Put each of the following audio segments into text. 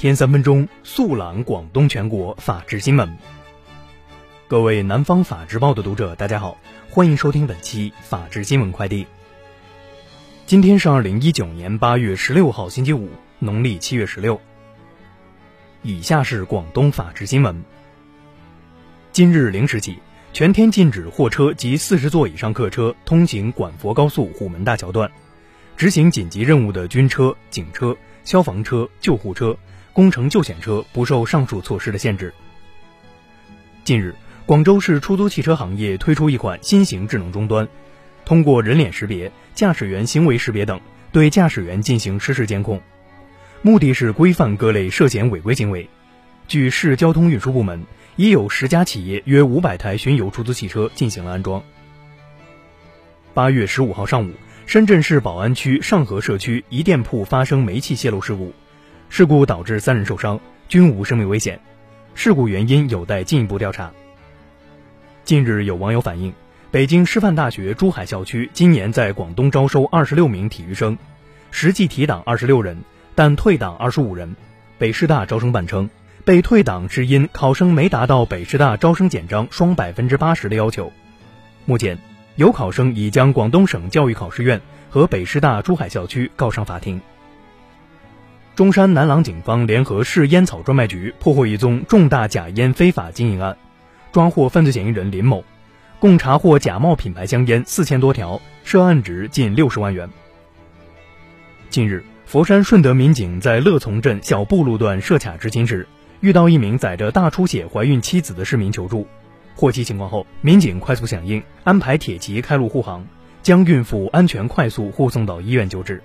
天三分钟速览广东全国法治新闻。各位南方法制报的读者，大家好，欢迎收听本期法治新闻快递。今天是二零一九年八月十六号，星期五，农历七月十六。以下是广东法治新闻。今日零时起，全天禁止货车及四十座以上客车通行广佛高速虎门大桥段。执行紧急任务的军车、警车、消防车、救护车、工程救险车不受上述措施的限制。近日，广州市出租汽车行业推出一款新型智能终端，通过人脸识别、驾驶员行为识别等，对驾驶员进行实时监控，目的是规范各类涉嫌违规行为。据市交通运输部门，已有十家企业约五百台巡游出租汽车进行了安装。八月十五号上午。深圳市宝安区上河社区一店铺发生煤气泄漏事故，事故导致三人受伤，均无生命危险。事故原因有待进一步调查。近日，有网友反映，北京师范大学珠海校区今年在广东招收二十六名体育生，实际提档二十六人，但退档二十五人。北师大招生办称，被退档是因考生没达到北师大招生简章双百分之八十的要求。目前。有考生已将广东省教育考试院和北师大珠海校区告上法庭。中山南廊警方联合市烟草专卖局破获一宗重大假烟非法经营案，抓获犯罪嫌疑人林某，共查获假冒品牌香烟四千多条，涉案值近六十万元。近日，佛山顺德民警在乐从镇小布路段设卡执勤时，遇到一名载着大出血怀孕妻子的市民求助。获悉情况后，民警快速响应，安排铁骑开路护航，将孕妇安全快速护送到医院救治。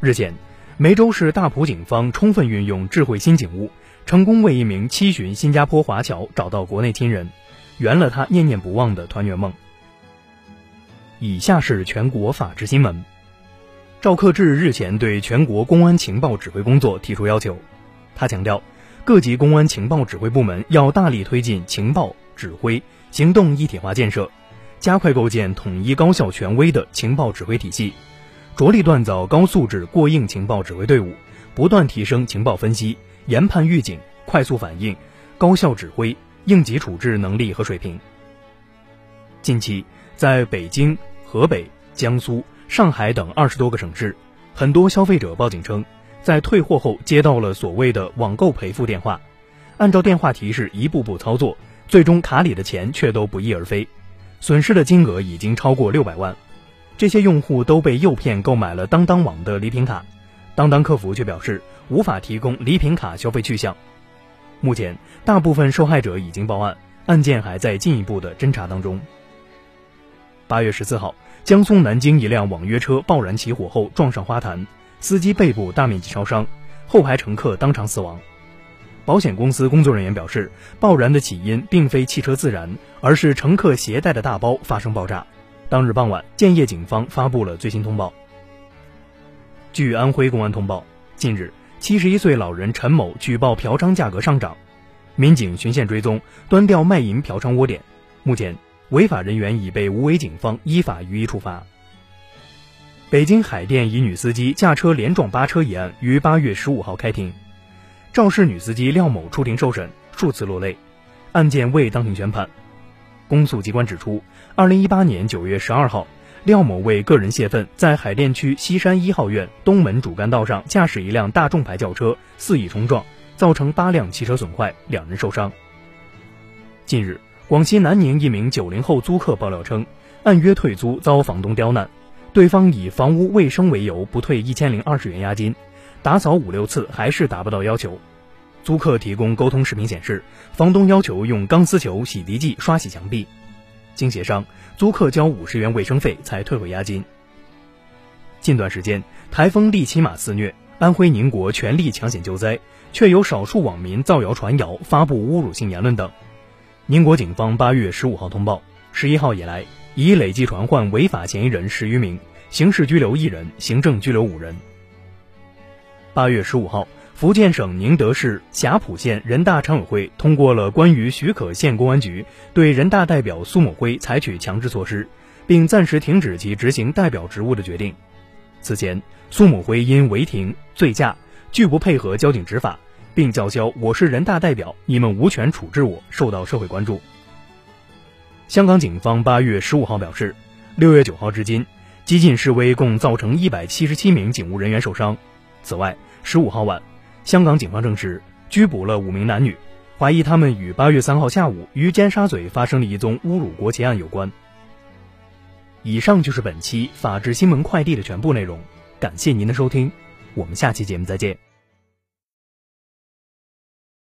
日前，梅州市大埔警方充分运用智慧新警务，成功为一名七旬新加坡华侨找到国内亲人，圆了他念念不忘的团圆梦。以下是全国法制新闻。赵克志日前对全国公安情报指挥工作提出要求，他强调。各级公安情报指挥部门要大力推进情报指挥行动一体化建设，加快构建统一高效权威的情报指挥体系，着力锻造高素质过硬情报指挥队伍，不断提升情报分析、研判预警、快速反应、高效指挥、应急处置能力和水平。近期，在北京、河北、江苏、上海等二十多个省市，很多消费者报警称。在退货后接到了所谓的网购赔付电话，按照电话提示一步步操作，最终卡里的钱却都不翼而飞，损失的金额已经超过六百万。这些用户都被诱骗购买了当当网的礼品卡，当当客服却表示无法提供礼品卡消费去向。目前，大部分受害者已经报案，案件还在进一步的侦查当中。八月十四号，江苏南京一辆网约车爆燃起火后撞上花坛。司机背部大面积烧伤，后排乘客当场死亡。保险公司工作人员表示，爆燃的起因并非汽车自燃，而是乘客携带的大包发生爆炸。当日傍晚，建业警方发布了最新通报。据安徽公安通报，近日，七十一岁老人陈某举报嫖娼价格上涨，民警循线追踪，端掉卖淫嫖娼窝点。目前，违法人员已被无为警方依法予以处罚。北京海淀一女司机驾车连撞八车一案于八月十五号开庭，肇事女司机廖某出庭受审，数次落泪，案件未当庭宣判。公诉机关指出，二零一八年九月十二号，廖某为个人泄愤，在海淀区西山一号院东门主干道上驾驶一辆大众牌轿车肆意冲撞，造成八辆汽车损坏，两人受伤。近日，广西南宁一名九零后租客爆料称，按约退租遭房东刁难。对方以房屋卫生为由不退一千零二十元押金，打扫五六次还是达不到要求。租客提供沟通视频显示，房东要求用钢丝球、洗涤剂刷洗墙壁。经协商，租客交五十元卫生费才退回押金。近段时间，台风利奇马肆虐，安徽宁国全力抢险救灾，却有少数网民造谣传谣、发布侮辱性言论等。宁国警方八月十五号通报，十一号以来。已累计传唤违法嫌疑人十余名，刑事拘留一人，行政拘留五人。八月十五号，福建省宁德市霞浦县人大常委会通过了关于许可县公安局对人大代表苏某辉采取强制措施，并暂时停止其执行代表职务的决定。此前，苏某辉因违停、醉驾、拒不配合交警执法，并叫嚣“我是人大代表，你们无权处置我”，受到社会关注。香港警方八月十五号表示，六月九号至今，激进示威共造成一百七十七名警务人员受伤。此外，十五号晚，香港警方证实拘捕了五名男女，怀疑他们与八月三号下午于尖沙咀发生的一宗侮辱国旗案有关。以上就是本期法治新闻快递的全部内容，感谢您的收听，我们下期节目再见。